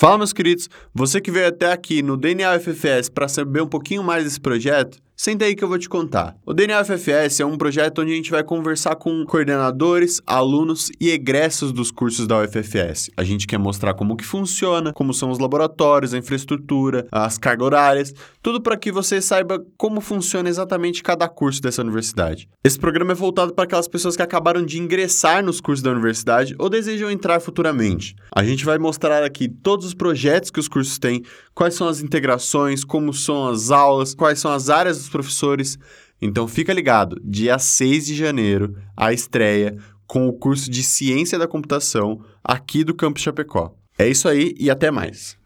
Fala, meus queridos, você que veio até aqui no DNA UFFS para saber um pouquinho mais desse projeto, Senta aí que eu vou te contar. O DNA é um projeto onde a gente vai conversar com coordenadores, alunos e egressos dos cursos da UFFS. A gente quer mostrar como que funciona, como são os laboratórios, a infraestrutura, as cargas horárias, tudo para que você saiba como funciona exatamente cada curso dessa universidade. Esse programa é voltado para aquelas pessoas que acabaram de ingressar nos cursos da universidade ou desejam entrar futuramente. A gente vai mostrar aqui todos os projetos que os cursos têm, quais são as integrações, como são as aulas, quais são as áreas dos professores. Então fica ligado, dia 6 de janeiro, a estreia com o curso de Ciência da Computação aqui do Campus Chapecó. É isso aí e até mais.